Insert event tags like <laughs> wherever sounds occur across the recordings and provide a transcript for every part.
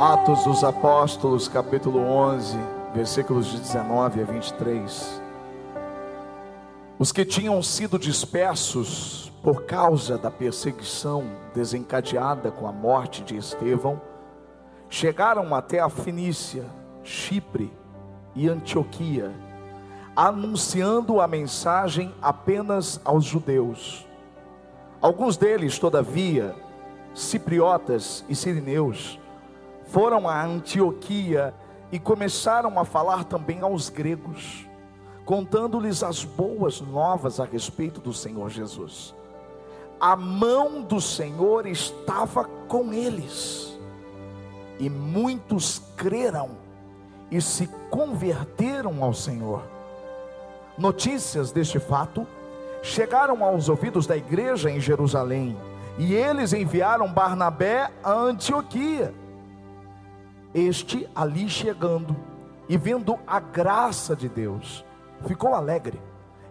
Atos dos Apóstolos, capítulo 11, versículos de 19 a 23. Os que tinham sido dispersos por causa da perseguição desencadeada com a morte de Estevão, chegaram até a Fenícia, Chipre e Antioquia, anunciando a mensagem apenas aos judeus. Alguns deles, todavia, cipriotas e sirineus, foram a Antioquia e começaram a falar também aos gregos, contando-lhes as boas novas a respeito do Senhor Jesus. A mão do Senhor estava com eles, e muitos creram e se converteram ao Senhor. Notícias deste fato chegaram aos ouvidos da igreja em Jerusalém, e eles enviaram Barnabé a Antioquia este ali chegando e vendo a graça de Deus, ficou alegre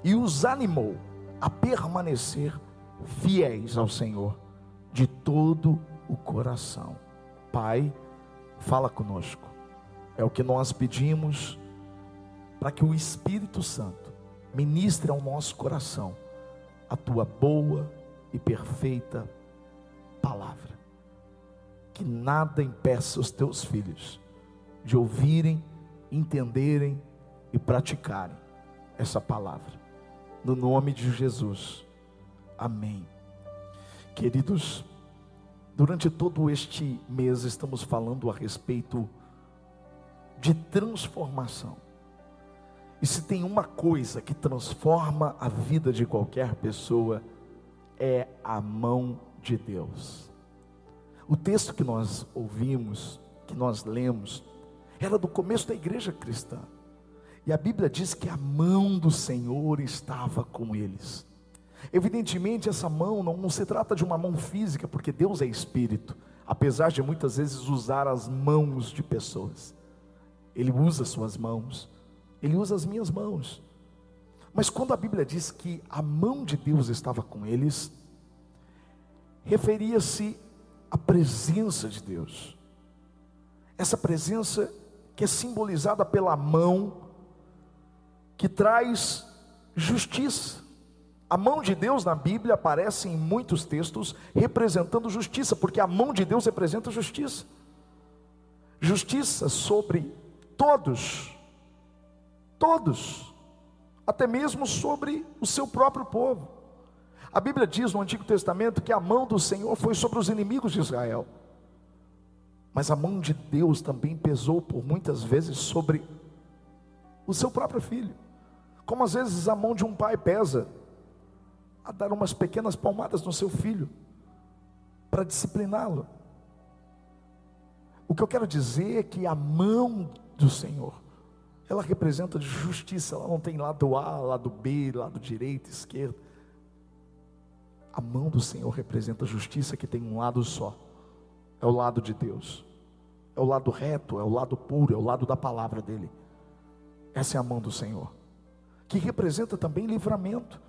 e os animou a permanecer fiéis ao Senhor de todo o coração. Pai, fala conosco. É o que nós pedimos para que o Espírito Santo ministre ao nosso coração a tua boa e perfeita palavra que nada impeça os teus filhos de ouvirem, entenderem e praticarem essa palavra. No nome de Jesus. Amém. Queridos, durante todo este mês estamos falando a respeito de transformação. E se tem uma coisa que transforma a vida de qualquer pessoa, é a mão de Deus. O texto que nós ouvimos, que nós lemos, era do começo da igreja cristã. E a Bíblia diz que a mão do Senhor estava com eles. Evidentemente, essa mão não, não se trata de uma mão física, porque Deus é espírito, apesar de muitas vezes usar as mãos de pessoas. Ele usa suas mãos, ele usa as minhas mãos. Mas quando a Bíblia diz que a mão de Deus estava com eles, referia-se a presença de Deus. Essa presença que é simbolizada pela mão que traz justiça. A mão de Deus na Bíblia aparece em muitos textos representando justiça, porque a mão de Deus representa justiça. Justiça sobre todos, todos, até mesmo sobre o seu próprio povo. A Bíblia diz no Antigo Testamento que a mão do Senhor foi sobre os inimigos de Israel. Mas a mão de Deus também pesou por muitas vezes sobre o seu próprio filho. Como às vezes a mão de um pai pesa a dar umas pequenas palmadas no seu filho para discipliná-lo. O que eu quero dizer é que a mão do Senhor, ela representa justiça, ela não tem lado A, lado B, lado direito, esquerdo a mão do Senhor representa a justiça que tem um lado só. É o lado de Deus. É o lado reto, é o lado puro, é o lado da palavra dele. Essa é a mão do Senhor. Que representa também livramento.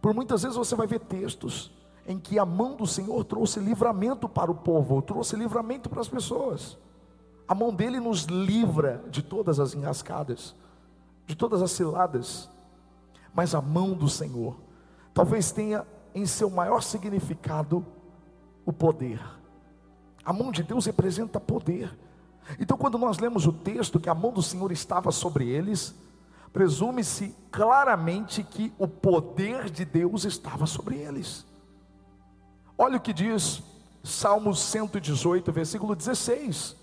Por muitas vezes você vai ver textos em que a mão do Senhor trouxe livramento para o povo, trouxe livramento para as pessoas. A mão dele nos livra de todas as enrascadas, de todas as ciladas. Mas a mão do Senhor talvez tenha em seu maior significado o poder. A mão de Deus representa poder. Então, quando nós lemos o texto que a mão do Senhor estava sobre eles, presume-se claramente que o poder de Deus estava sobre eles. Olha o que diz Salmo 118, versículo 16: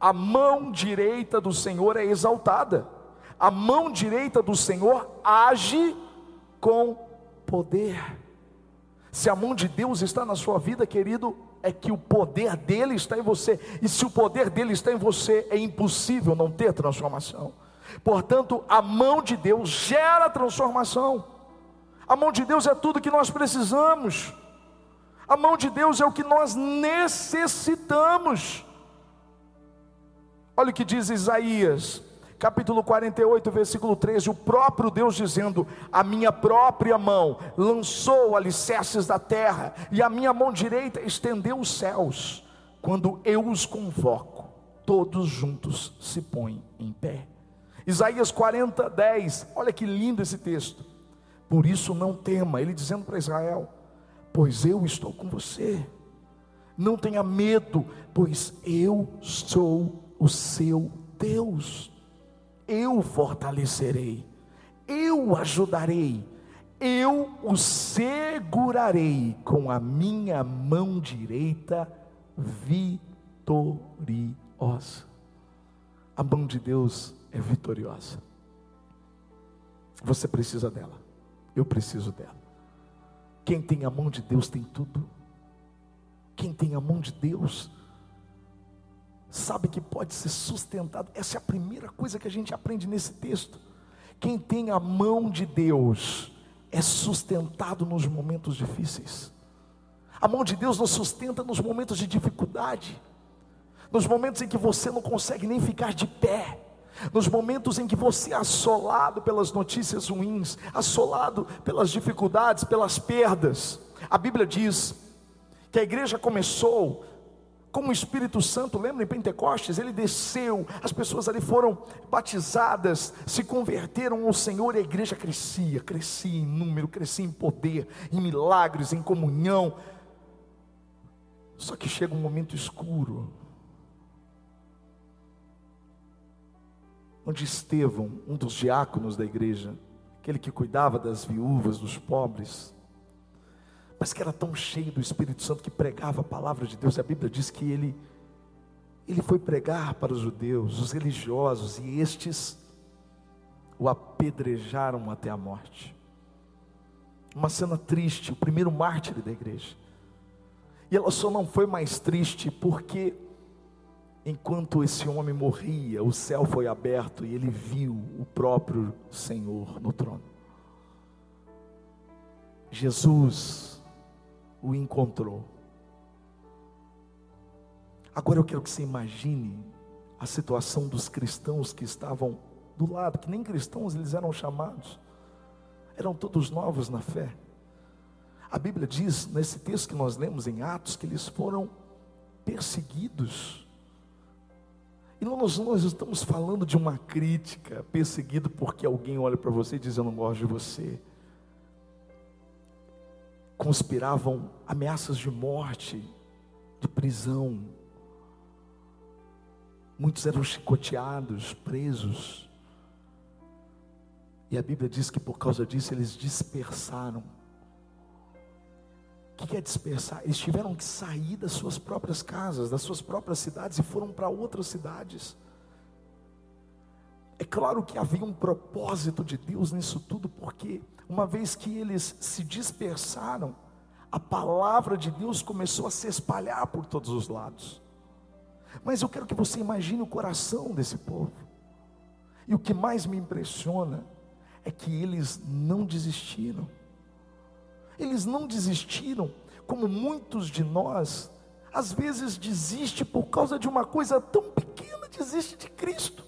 A mão direita do Senhor é exaltada, a mão direita do Senhor age com poder. Se a mão de Deus está na sua vida, querido, é que o poder dele está em você. E se o poder dele está em você, é impossível não ter transformação. Portanto, a mão de Deus gera transformação. A mão de Deus é tudo que nós precisamos. A mão de Deus é o que nós necessitamos. Olha o que diz Isaías capítulo 48, versículo 13, o próprio Deus dizendo: A minha própria mão lançou alicerces da terra, e a minha mão direita estendeu os céus, quando eu os convoco, todos juntos se põem em pé. Isaías 40, 10, olha que lindo esse texto. Por isso não tema, ele dizendo para Israel: Pois eu estou com você. Não tenha medo, pois eu sou o seu Deus. Eu fortalecerei, eu ajudarei, eu o segurarei com a minha mão direita vitoriosa. A mão de Deus é vitoriosa. Você precisa dela. Eu preciso dela. Quem tem a mão de Deus tem tudo. Quem tem a mão de Deus sabe que pode ser sustentado. Essa é a primeira coisa que a gente aprende nesse texto. Quem tem a mão de Deus é sustentado nos momentos difíceis. A mão de Deus nos sustenta nos momentos de dificuldade, nos momentos em que você não consegue nem ficar de pé, nos momentos em que você é assolado pelas notícias ruins, assolado pelas dificuldades, pelas perdas. A Bíblia diz que a igreja começou como o Espírito Santo, lembra em Pentecostes, ele desceu, as pessoas ali foram batizadas, se converteram ao Senhor e a igreja crescia, crescia em número, crescia em poder, em milagres, em comunhão. Só que chega um momento escuro, onde Estevão, um dos diáconos da igreja, aquele que cuidava das viúvas, dos pobres, mas que era tão cheio do Espírito Santo que pregava a palavra de Deus. A Bíblia diz que ele ele foi pregar para os judeus, os religiosos, e estes o apedrejaram até a morte. Uma cena triste, o primeiro mártir da igreja. E ela só não foi mais triste porque enquanto esse homem morria, o céu foi aberto e ele viu o próprio Senhor no trono. Jesus o encontrou. Agora eu quero que você imagine a situação dos cristãos que estavam do lado, que nem cristãos eles eram chamados, eram todos novos na fé. A Bíblia diz, nesse texto que nós lemos em Atos, que eles foram perseguidos. E nós, nós estamos falando de uma crítica, perseguido porque alguém olha para você e diz: Eu não gosto de você conspiravam ameaças de morte, de prisão. Muitos eram chicoteados, presos. E a Bíblia diz que por causa disso eles dispersaram. O que é dispersar? Eles tiveram que sair das suas próprias casas, das suas próprias cidades e foram para outras cidades. É claro que havia um propósito de Deus nisso tudo, porque uma vez que eles se dispersaram, a palavra de Deus começou a se espalhar por todos os lados. Mas eu quero que você imagine o coração desse povo. E o que mais me impressiona é que eles não desistiram. Eles não desistiram, como muitos de nós, às vezes desiste por causa de uma coisa tão pequena, desiste de Cristo.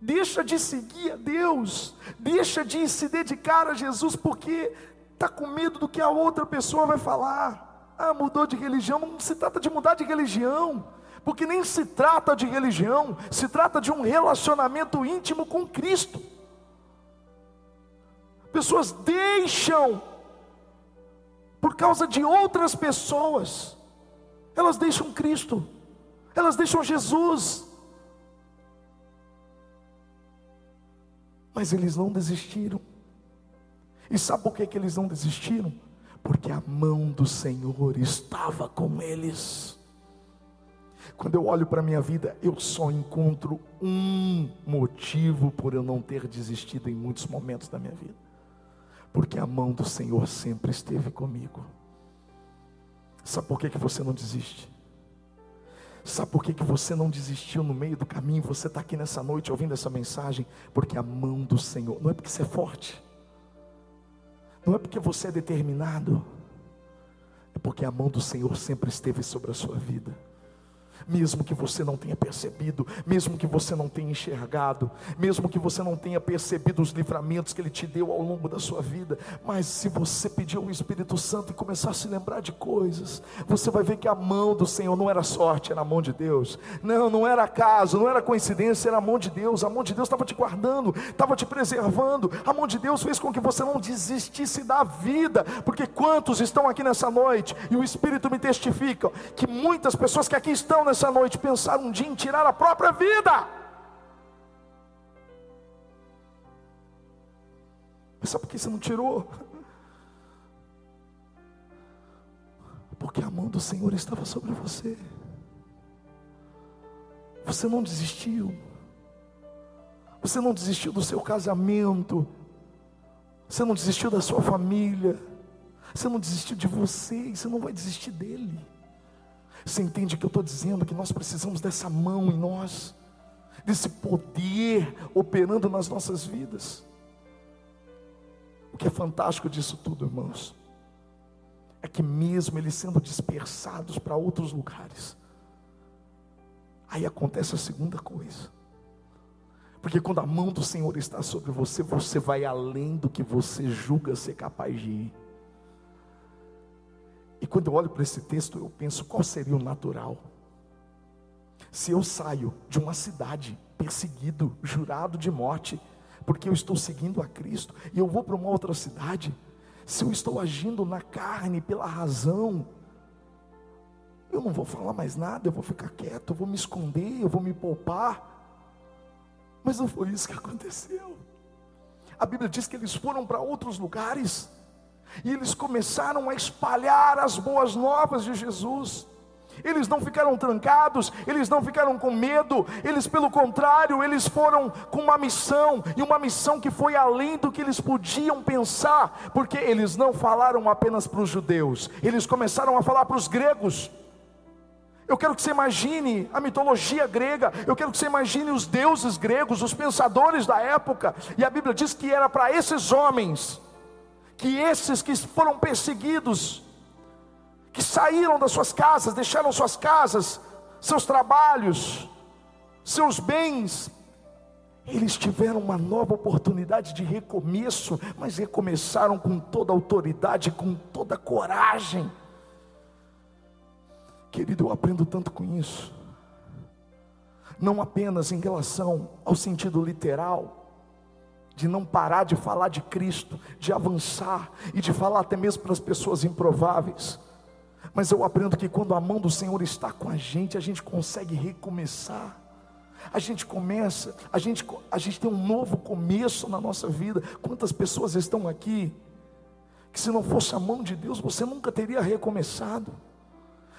Deixa de seguir a Deus, deixa de se dedicar a Jesus, porque está com medo do que a outra pessoa vai falar. Ah, mudou de religião, não se trata de mudar de religião, porque nem se trata de religião, se trata de um relacionamento íntimo com Cristo. Pessoas deixam, por causa de outras pessoas, elas deixam Cristo, elas deixam Jesus, Mas eles não desistiram. E sabe por que, que eles não desistiram? Porque a mão do Senhor estava com eles. Quando eu olho para a minha vida, eu só encontro um motivo por eu não ter desistido em muitos momentos da minha vida. Porque a mão do Senhor sempre esteve comigo. Sabe por que, que você não desiste? Sabe por que, que você não desistiu no meio do caminho? Você está aqui nessa noite ouvindo essa mensagem, porque a mão do Senhor, não é porque você é forte, não é porque você é determinado, é porque a mão do Senhor sempre esteve sobre a sua vida. Mesmo que você não tenha percebido, mesmo que você não tenha enxergado, mesmo que você não tenha percebido os livramentos que Ele te deu ao longo da sua vida, mas se você pedir ao Espírito Santo e começar a se lembrar de coisas, você vai ver que a mão do Senhor não era sorte, era a mão de Deus, não, não era acaso, não era coincidência, era a mão de Deus, a mão de Deus estava te guardando, estava te preservando, a mão de Deus fez com que você não desistisse da vida, porque quantos estão aqui nessa noite, e o Espírito me testifica, que muitas pessoas que aqui estão nessa noite pensar um dia em tirar a própria vida. Mas sabe por que você não tirou? Porque a mão do Senhor estava sobre você. Você não desistiu. Você não desistiu do seu casamento. Você não desistiu da sua família. Você não desistiu de você. E você não vai desistir dele. Você entende o que eu estou dizendo? Que nós precisamos dessa mão em nós, desse poder operando nas nossas vidas. O que é fantástico disso tudo, irmãos, é que mesmo eles sendo dispersados para outros lugares, aí acontece a segunda coisa. Porque quando a mão do Senhor está sobre você, você vai além do que você julga ser capaz de ir. E quando eu olho para esse texto, eu penso: qual seria o natural? Se eu saio de uma cidade perseguido, jurado de morte, porque eu estou seguindo a Cristo, e eu vou para uma outra cidade, se eu estou agindo na carne, pela razão, eu não vou falar mais nada, eu vou ficar quieto, eu vou me esconder, eu vou me poupar. Mas não foi isso que aconteceu. A Bíblia diz que eles foram para outros lugares, e eles começaram a espalhar as boas novas de Jesus. Eles não ficaram trancados, eles não ficaram com medo, eles, pelo contrário, eles foram com uma missão, e uma missão que foi além do que eles podiam pensar, porque eles não falaram apenas para os judeus, eles começaram a falar para os gregos. Eu quero que você imagine a mitologia grega, eu quero que você imagine os deuses gregos, os pensadores da época, e a Bíblia diz que era para esses homens que esses que foram perseguidos, que saíram das suas casas, deixaram suas casas, seus trabalhos, seus bens, eles tiveram uma nova oportunidade de recomeço, mas recomeçaram com toda autoridade, com toda coragem. Querido, eu aprendo tanto com isso, não apenas em relação ao sentido literal, de não parar de falar de Cristo, de avançar e de falar até mesmo para as pessoas improváveis. Mas eu aprendo que quando a mão do Senhor está com a gente, a gente consegue recomeçar. A gente começa, a gente, a gente tem um novo começo na nossa vida. Quantas pessoas estão aqui que se não fosse a mão de Deus, você nunca teria recomeçado.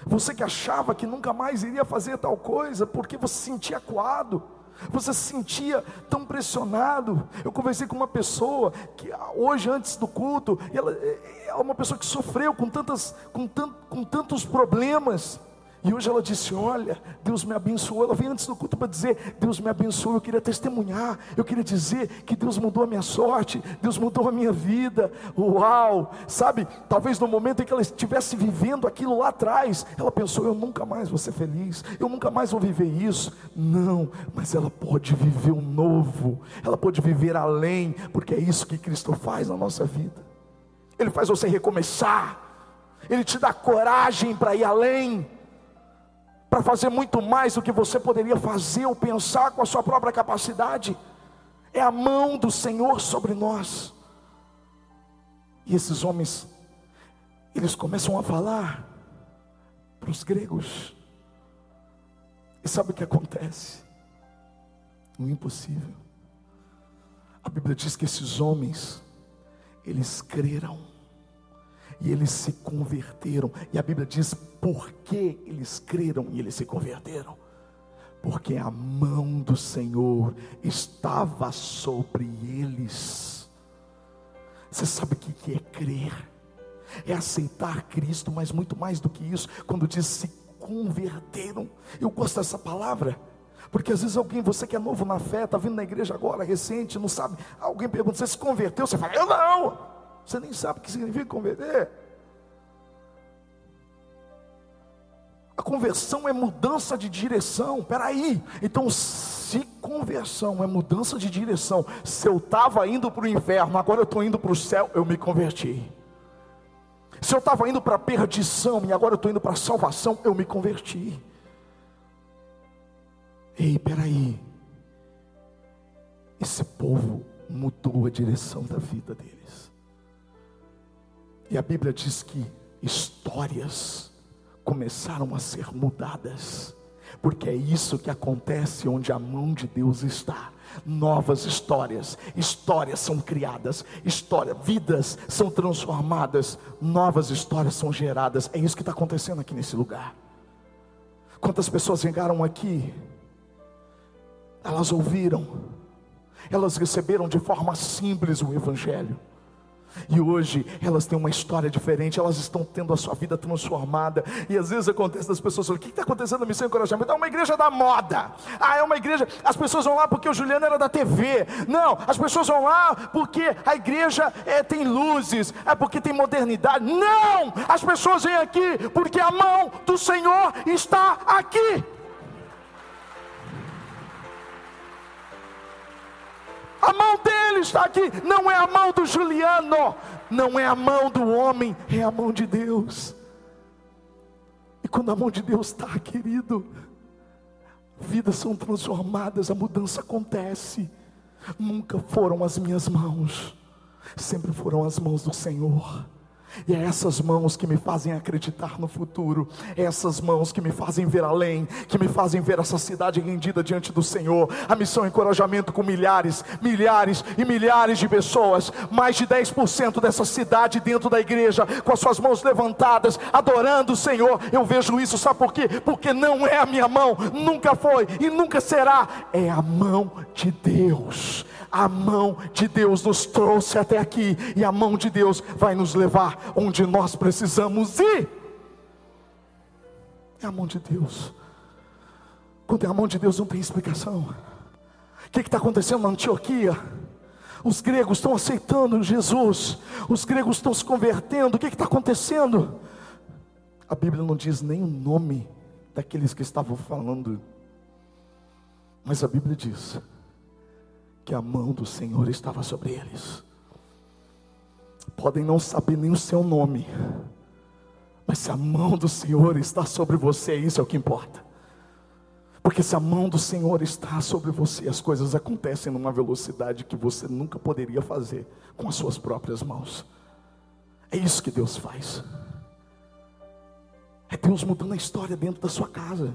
Você que achava que nunca mais iria fazer tal coisa, porque você se sentia acuado você se sentia tão pressionado. Eu conversei com uma pessoa que hoje, antes do culto, ela é uma pessoa que sofreu com, tantas, com, tant, com tantos problemas. E hoje ela disse: Olha, Deus me abençoou. Ela veio antes do culto para dizer: Deus me abençoou. Eu queria testemunhar, eu queria dizer que Deus mudou a minha sorte, Deus mudou a minha vida. Uau! Sabe, talvez no momento em que ela estivesse vivendo aquilo lá atrás, ela pensou: Eu nunca mais vou ser feliz, eu nunca mais vou viver isso. Não, mas ela pode viver o um novo, ela pode viver além, porque é isso que Cristo faz na nossa vida. Ele faz você recomeçar, Ele te dá coragem para ir além para fazer muito mais do que você poderia fazer ou pensar com a sua própria capacidade. É a mão do Senhor sobre nós. E esses homens, eles começam a falar para os gregos. E sabe o que acontece? O impossível. A Bíblia diz que esses homens, eles creram e eles se converteram. E a Bíblia diz por que eles creram e eles se converteram. Porque a mão do Senhor estava sobre eles. Você sabe o que é crer? É aceitar Cristo, mas muito mais do que isso, quando diz se converteram. Eu gosto dessa palavra. Porque às vezes alguém, você que é novo na fé, está vindo na igreja agora, recente, não sabe. Alguém pergunta, você se converteu? Você fala, eu não. Você nem sabe o que significa converter. A conversão é mudança de direção. Peraí, então se conversão é mudança de direção, se eu estava indo para o inferno, agora eu estou indo para o céu, eu me converti. Se eu estava indo para a perdição e agora eu estou indo para a salvação, eu me converti. Ei, peraí. Esse povo mudou a direção da vida deles. E a Bíblia diz que histórias começaram a ser mudadas, porque é isso que acontece onde a mão de Deus está. Novas histórias, histórias são criadas, história, vidas são transformadas, novas histórias são geradas. É isso que está acontecendo aqui nesse lugar. Quantas pessoas chegaram aqui elas ouviram, elas receberam de forma simples o Evangelho. E hoje elas têm uma história diferente, elas estão tendo a sua vida transformada. E às vezes acontece das pessoas falam: o que está acontecendo na missão e encorajamento? É uma igreja da moda. Ah, é uma igreja. As pessoas vão lá porque o Juliano era da TV. Não, as pessoas vão lá porque a igreja é, tem luzes, é porque tem modernidade. Não! As pessoas vêm aqui porque a mão do Senhor está aqui. A mão dele está aqui, não é a mão do Juliano, não é a mão do homem, é a mão de Deus. E quando a mão de Deus está, querido, vidas são transformadas, a mudança acontece. Nunca foram as minhas mãos, sempre foram as mãos do Senhor. E é essas mãos que me fazem acreditar no futuro, é essas mãos que me fazem ver além, que me fazem ver essa cidade rendida diante do Senhor. A missão encorajamento com milhares, milhares e milhares de pessoas, mais de 10% dessa cidade dentro da igreja, com as suas mãos levantadas, adorando o Senhor. Eu vejo isso, sabe por quê? Porque não é a minha mão, nunca foi e nunca será, é a mão de Deus a mão de Deus nos trouxe até aqui, e a mão de Deus vai nos levar onde nós precisamos ir. É a mão de Deus. Quando é a mão de Deus, não tem explicação. O que está acontecendo na Antioquia? Os gregos estão aceitando Jesus, os gregos estão se convertendo. O que está acontecendo? A Bíblia não diz nem o nome daqueles que estavam falando, mas a Bíblia diz que a mão do Senhor estava sobre eles. Podem não saber nem o seu nome, mas se a mão do Senhor está sobre você, isso é o que importa. Porque se a mão do Senhor está sobre você, as coisas acontecem numa velocidade que você nunca poderia fazer com as suas próprias mãos. É isso que Deus faz. É Deus mudando a história dentro da sua casa.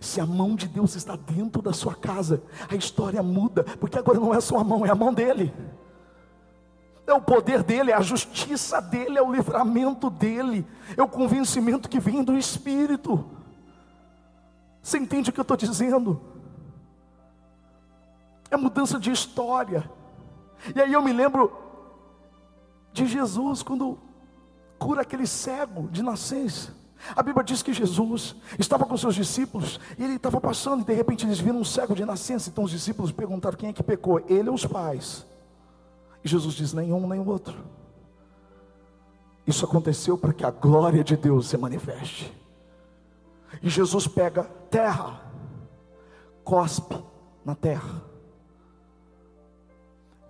Se a mão de Deus está dentro da sua casa, a história muda, porque agora não é a sua mão, é a mão dele. É o poder dele, é a justiça dele, é o livramento dele, é o convencimento que vem do Espírito. Você entende o que eu estou dizendo? É mudança de história. E aí eu me lembro de Jesus quando cura aquele cego de nascença. A Bíblia diz que Jesus estava com seus discípulos e ele estava passando e de repente eles viram um cego de nascença. Então os discípulos perguntaram quem é que pecou, ele ou os pais? E Jesus diz: nenhum nem o outro. Isso aconteceu para que a glória de Deus se manifeste. E Jesus pega terra, cospe na terra,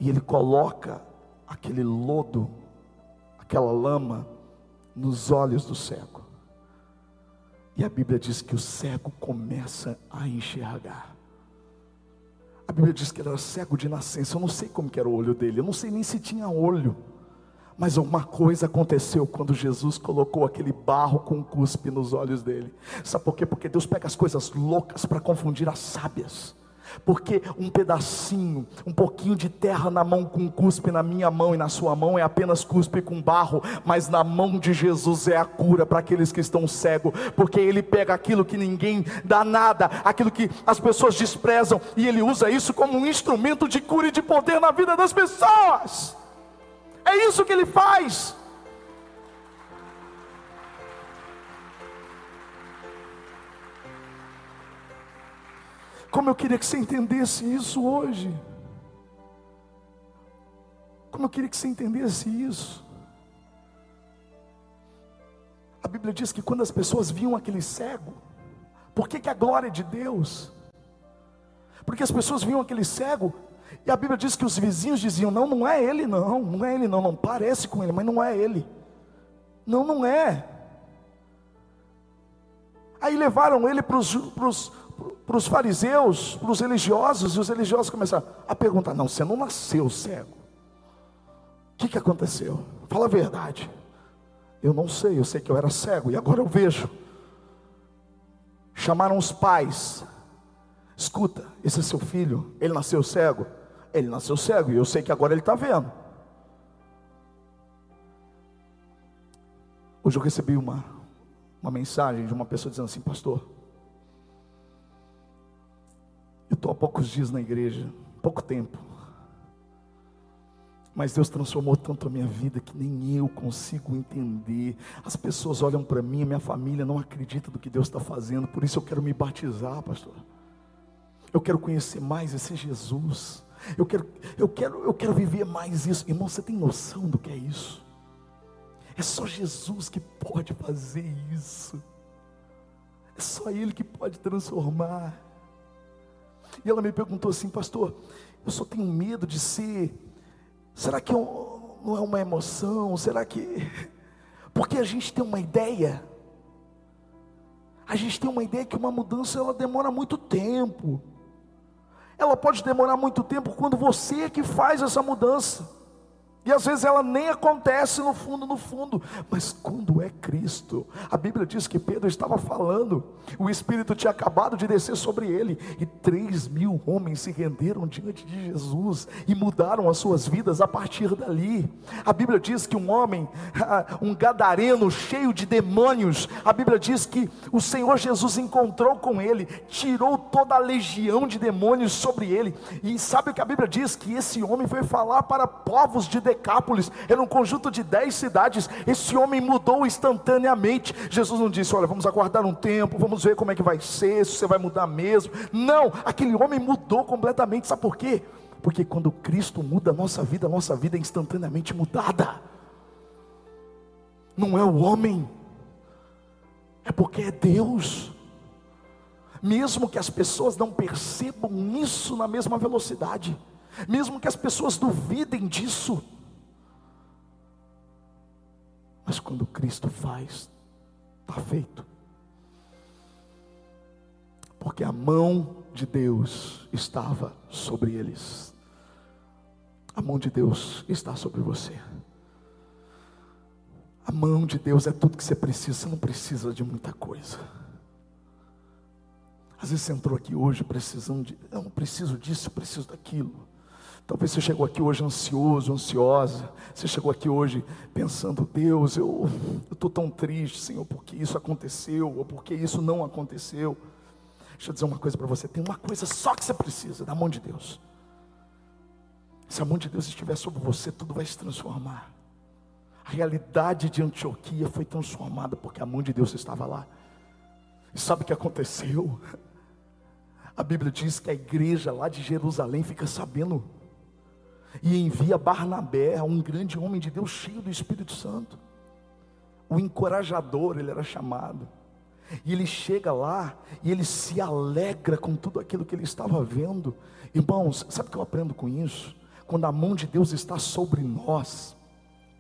e ele coloca aquele lodo, aquela lama, nos olhos do cego. E a Bíblia diz que o cego começa a enxergar. A Bíblia diz que ele era cego de nascença. Eu não sei como era o olho dele, eu não sei nem se tinha olho. Mas uma coisa aconteceu quando Jesus colocou aquele barro com cuspe nos olhos dele. Sabe por quê? Porque Deus pega as coisas loucas para confundir as sábias. Porque um pedacinho, um pouquinho de terra na mão com cuspe na minha mão e na sua mão é apenas cuspe com barro, mas na mão de Jesus é a cura para aqueles que estão cegos, porque ele pega aquilo que ninguém dá nada, aquilo que as pessoas desprezam, e ele usa isso como um instrumento de cura e de poder na vida das pessoas. É isso que ele faz. Como eu queria que você entendesse isso hoje. Como eu queria que você entendesse isso. A Bíblia diz que quando as pessoas viam aquele cego, Por que, que a glória é de Deus? Porque as pessoas viam aquele cego e a Bíblia diz que os vizinhos diziam: Não, não é ele, não, não é ele, não, não parece com ele, mas não é ele. Não, não é. Aí levaram ele para os fariseus, para os religiosos, e os religiosos começaram a perguntar: Não, você não nasceu cego. O que, que aconteceu? Fala a verdade. Eu não sei, eu sei que eu era cego e agora eu vejo. Chamaram os pais. Escuta, esse é seu filho, ele nasceu cego. Ele nasceu cego e eu sei que agora ele está vendo. Hoje eu recebi uma, uma mensagem de uma pessoa dizendo assim, pastor, eu estou há poucos dias na igreja, pouco tempo, mas Deus transformou tanto a minha vida que nem eu consigo entender. As pessoas olham para mim, minha família não acredita do que Deus está fazendo, por isso eu quero me batizar, pastor. Eu quero conhecer mais esse Jesus. Eu quero, eu quero, eu quero viver mais isso. Irmão, você tem noção do que é isso? É só Jesus que pode fazer isso. É só Ele que pode transformar. E ela me perguntou assim, pastor, eu só tenho medo de ser. Será que eu, não é uma emoção? Será que. <laughs> Porque a gente tem uma ideia. A gente tem uma ideia que uma mudança ela demora muito tempo. Ela pode demorar muito tempo quando você é que faz essa mudança. E às vezes ela nem acontece no fundo, no fundo, mas quando é Cristo, a Bíblia diz que Pedro estava falando, o Espírito tinha acabado de descer sobre ele, e três mil homens se renderam diante de Jesus e mudaram as suas vidas a partir dali. A Bíblia diz que um homem, <laughs> um gadareno cheio de demônios, a Bíblia diz que o Senhor Jesus encontrou com ele, tirou toda a legião de demônios sobre ele, e sabe o que a Bíblia diz? Que esse homem foi falar para povos de Decápolis, era um conjunto de dez cidades. Esse homem mudou instantaneamente. Jesus não disse: Olha, vamos aguardar um tempo, vamos ver como é que vai ser, se você vai mudar mesmo. Não, aquele homem mudou completamente. Sabe por quê? Porque quando Cristo muda a nossa vida, a nossa vida é instantaneamente mudada. Não é o homem, é porque é Deus. Mesmo que as pessoas não percebam isso na mesma velocidade, mesmo que as pessoas duvidem disso, mas quando Cristo faz, está feito. Porque a mão de Deus estava sobre eles. A mão de Deus está sobre você. A mão de Deus é tudo que você precisa, você não precisa de muita coisa. Às vezes você entrou aqui hoje precisando de, não preciso disso, preciso daquilo. Talvez você chegou aqui hoje ansioso, ansiosa. Você chegou aqui hoje pensando, Deus, eu estou tão triste, Senhor, porque isso aconteceu, ou porque isso não aconteceu. Deixa eu dizer uma coisa para você: tem uma coisa só que você precisa, da mão de Deus. Se a mão de Deus estiver sobre você, tudo vai se transformar. A realidade de Antioquia foi transformada porque a mão de Deus estava lá. E sabe o que aconteceu? A Bíblia diz que a igreja lá de Jerusalém fica sabendo e envia Barnabé, um grande homem de Deus cheio do Espírito Santo. O encorajador, ele era chamado. E ele chega lá e ele se alegra com tudo aquilo que ele estava vendo. Irmãos, sabe o que eu aprendo com isso? Quando a mão de Deus está sobre nós,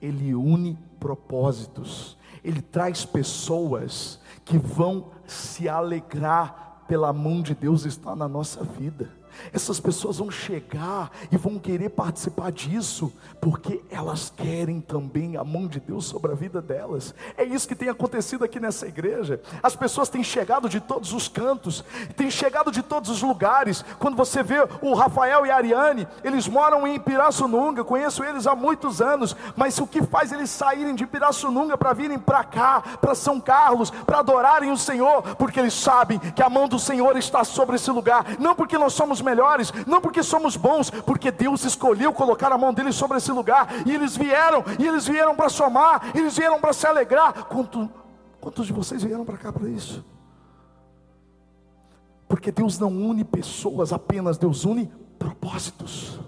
ele une propósitos, ele traz pessoas que vão se alegrar pela mão de Deus estar na nossa vida. Essas pessoas vão chegar e vão querer participar disso, porque elas querem também a mão de Deus sobre a vida delas. É isso que tem acontecido aqui nessa igreja. As pessoas têm chegado de todos os cantos, têm chegado de todos os lugares. Quando você vê o Rafael e a Ariane, eles moram em Pirassununga, conheço eles há muitos anos, mas o que faz eles saírem de Pirassununga para virem para cá, para São Carlos, para adorarem o Senhor? Porque eles sabem que a mão do Senhor está sobre esse lugar, não porque nós somos melhores, não porque somos bons, porque Deus escolheu colocar a mão deles sobre esse lugar, e eles vieram, e eles vieram para somar, eles vieram para se alegrar. Quanto, quantos de vocês vieram para cá para isso? Porque Deus não une pessoas apenas, Deus une propósitos.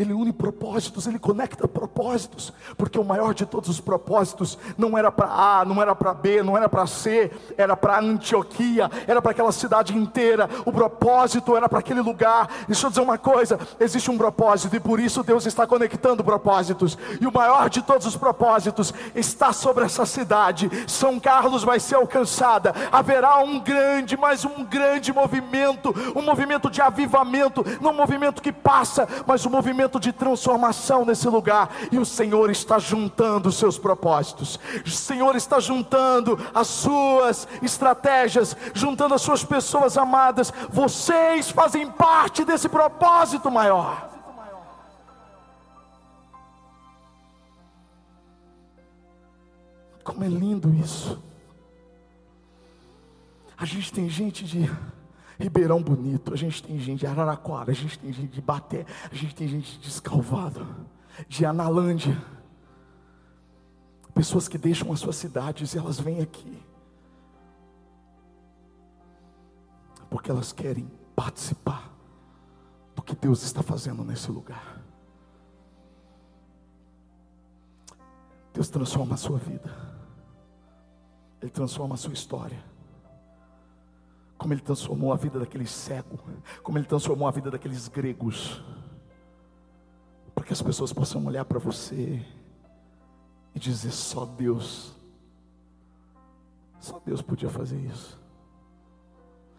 Ele une propósitos, ele conecta propósitos, porque o maior de todos os propósitos não era para A, não era para B, não era para C, era para Antioquia, era para aquela cidade inteira. O propósito era para aquele lugar. Deixa eu dizer uma coisa: existe um propósito e por isso Deus está conectando propósitos. E o maior de todos os propósitos está sobre essa cidade. São Carlos vai ser alcançada. Haverá um grande, mas um grande movimento, um movimento de avivamento, não um movimento que passa, mas um movimento movimento de transformação nesse lugar, e o Senhor está juntando os seus propósitos, o Senhor está juntando as suas estratégias, juntando as suas pessoas amadas, vocês fazem parte desse propósito maior. Como é lindo isso. A gente tem gente de Ribeirão Bonito, a gente tem gente de Araraquara, a gente tem gente de Baté, a gente tem gente de Escalvado, de Analândia. Pessoas que deixam as suas cidades e elas vêm aqui. Porque elas querem participar do que Deus está fazendo nesse lugar. Deus transforma a sua vida. Ele transforma a sua história como ele transformou a vida daquele cego, como ele transformou a vida daqueles gregos, para que as pessoas possam olhar para você e dizer: só Deus, só Deus podia fazer isso.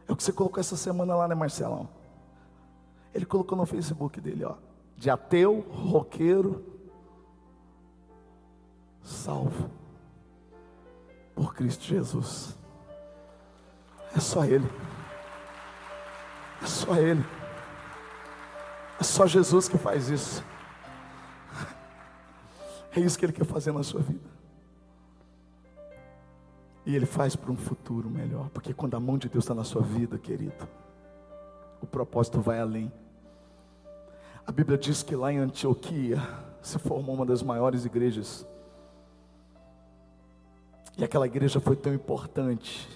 É o que você colocou essa semana lá, né, Marcelão? Ele colocou no Facebook dele, ó, de ateu, roqueiro, salvo por Cristo Jesus. É só Ele. É só Ele. É só Jesus que faz isso. É isso que Ele quer fazer na sua vida. E Ele faz para um futuro melhor. Porque quando a mão de Deus está na sua vida, querido, o propósito vai além. A Bíblia diz que lá em Antioquia se formou uma das maiores igrejas. E aquela igreja foi tão importante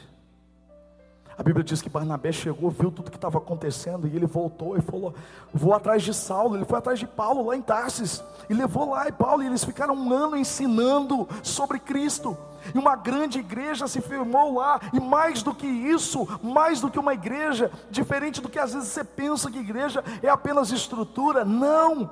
a Bíblia diz que Barnabé chegou, viu tudo que estava acontecendo e ele voltou e falou: Vou atrás de Saulo. Ele foi atrás de Paulo lá em Tarsis e levou lá e Paulo. E eles ficaram um ano ensinando sobre Cristo. E uma grande igreja se firmou lá. E mais do que isso, mais do que uma igreja, diferente do que às vezes você pensa que igreja é apenas estrutura. Não.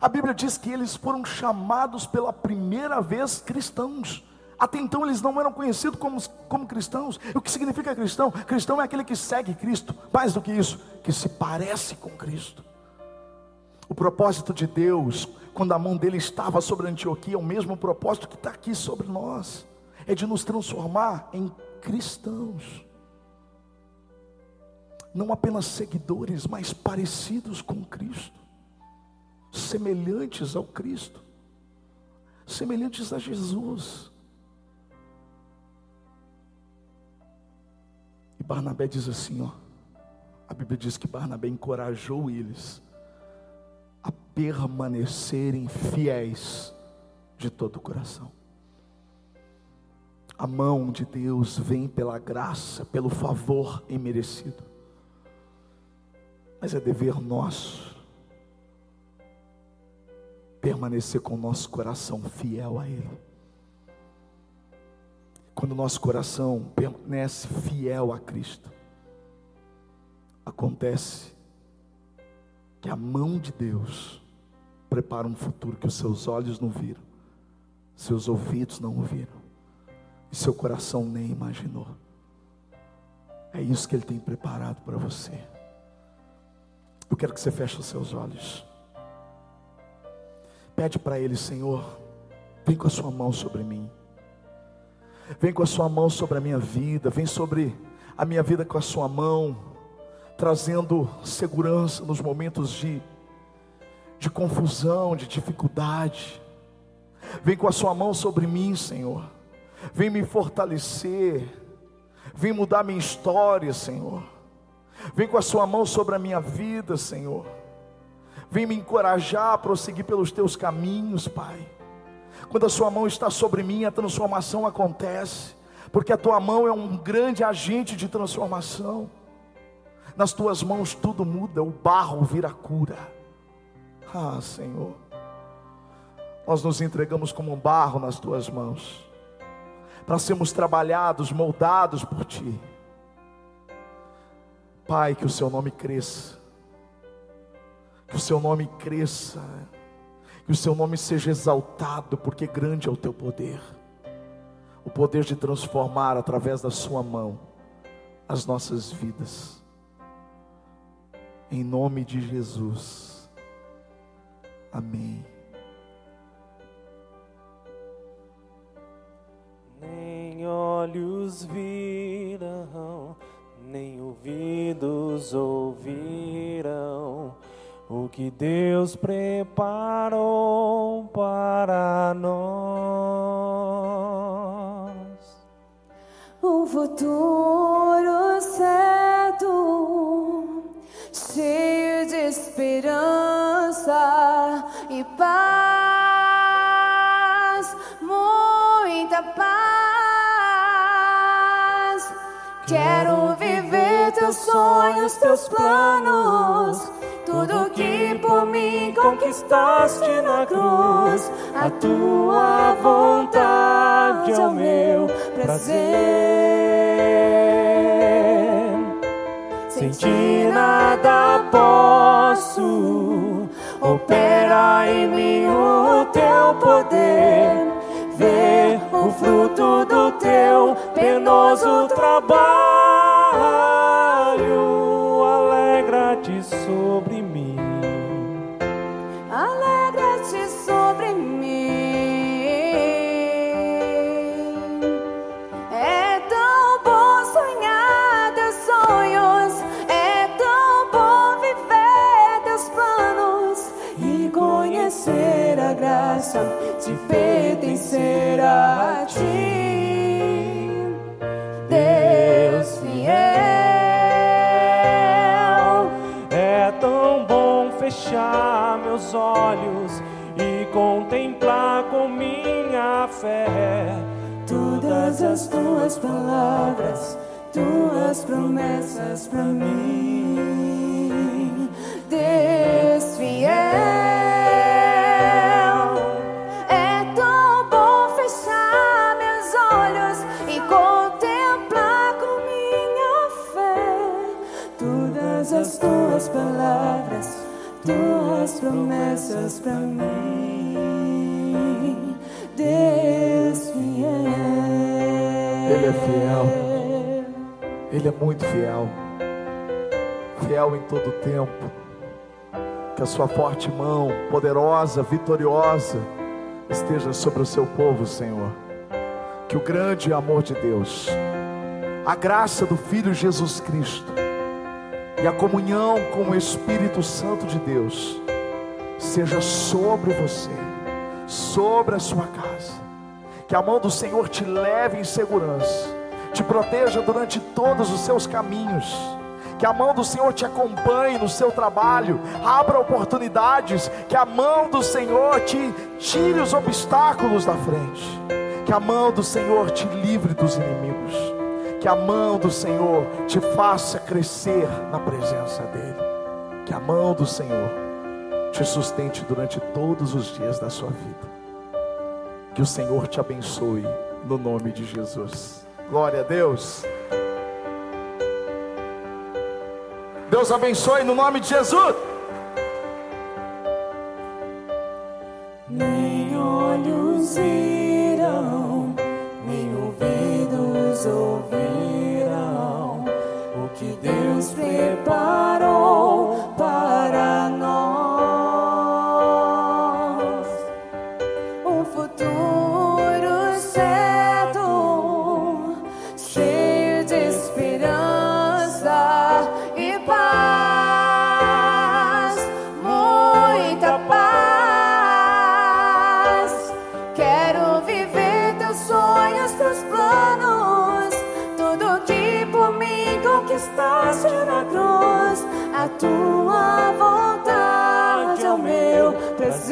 A Bíblia diz que eles foram chamados pela primeira vez cristãos. Até então eles não eram conhecidos como, como cristãos. O que significa cristão? Cristão é aquele que segue Cristo. Mais do que isso, que se parece com Cristo. O propósito de Deus, quando a mão dele estava sobre Antioquia, é o mesmo propósito que está aqui sobre nós. É de nos transformar em cristãos. Não apenas seguidores, mas parecidos com Cristo. Semelhantes ao Cristo. Semelhantes a Jesus. E Barnabé diz assim, ó. A Bíblia diz que Barnabé encorajou eles a permanecerem fiéis de todo o coração. A mão de Deus vem pela graça, pelo favor imerecido. Mas é dever nosso permanecer com o nosso coração fiel a Ele. Quando o nosso coração permanece fiel a Cristo, acontece que a mão de Deus prepara um futuro que os seus olhos não viram, seus ouvidos não ouviram, e seu coração nem imaginou. É isso que Ele tem preparado para você. Eu quero que você feche os seus olhos. Pede para Ele, Senhor, vem com a sua mão sobre mim. Vem com a sua mão sobre a minha vida, vem sobre a minha vida com a sua mão, trazendo segurança nos momentos de, de confusão, de dificuldade. Vem com a sua mão sobre mim, Senhor. Vem me fortalecer. Vem mudar minha história, Senhor. Vem com a sua mão sobre a minha vida, Senhor. Vem me encorajar a prosseguir pelos teus caminhos, Pai. Quando a sua mão está sobre mim, a transformação acontece, porque a tua mão é um grande agente de transformação. Nas tuas mãos tudo muda, o barro vira cura. Ah, Senhor, nós nos entregamos como um barro nas tuas mãos, para sermos trabalhados, moldados por ti. Pai, que o seu nome cresça, que o seu nome cresça, que o seu nome seja exaltado, porque grande é o teu poder o poder de transformar através da Sua mão as nossas vidas. Em nome de Jesus. Amém. Nem olhos viram, nem ouvidos ouviram o que Deus preparou para nós. Um futuro certo, cheio de esperança e paz, muita paz. Quero viver teus sonhos, teus planos tudo que por mim conquistaste na cruz, a tua vontade é o meu prazer. Sem ti nada posso, opera em mim o teu poder. Ver o fruto do teu penoso trabalho de pertencer a ti. Deus fiel. fechar meus olhos e contemplar com minha fé todas as tuas palavras, tuas promessas para mim. Tuas promessas para mim, Deus fiel. Ele é fiel, Ele é muito fiel, fiel em todo tempo. Que a Sua forte mão, poderosa, vitoriosa, esteja sobre o Seu povo, Senhor. Que o grande amor de Deus, a graça do Filho Jesus Cristo, e a comunhão com o Espírito Santo de Deus seja sobre você, sobre a sua casa. Que a mão do Senhor te leve em segurança, te proteja durante todos os seus caminhos. Que a mão do Senhor te acompanhe no seu trabalho, abra oportunidades. Que a mão do Senhor te tire os obstáculos da frente. Que a mão do Senhor te livre dos inimigos que a mão do Senhor te faça crescer na presença dEle. Que a mão do Senhor te sustente durante todos os dias da sua vida. Que o Senhor te abençoe no nome de Jesus. Glória a Deus. Deus abençoe no nome de Jesus. Nem olhos irão, nem ouvidos ouvirão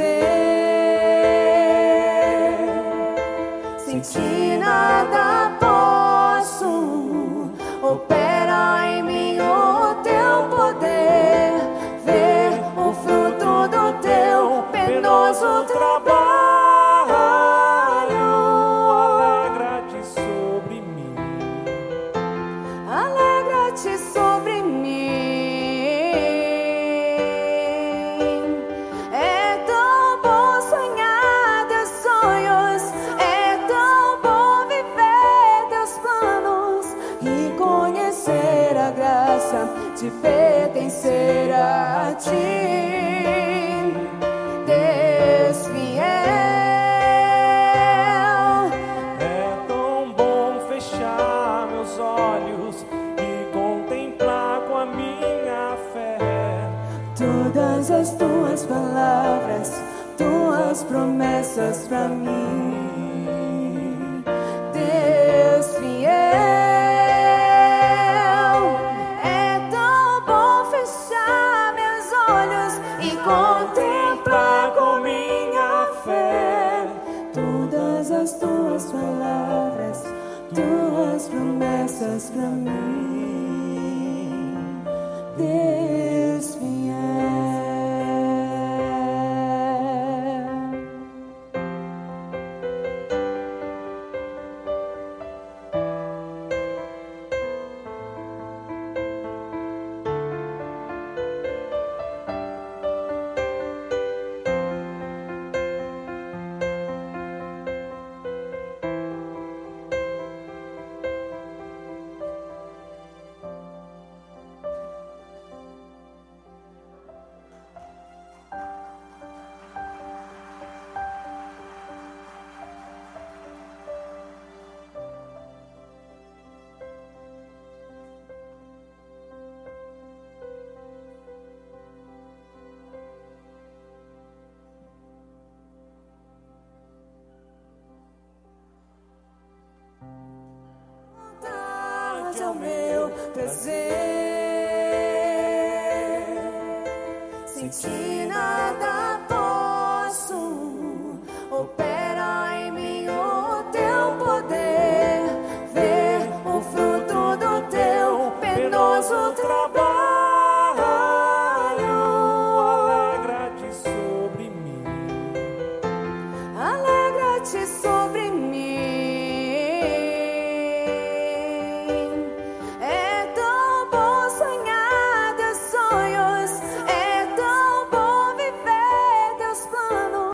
prazer. Pertencer a ti, promessas prazer. Sem ti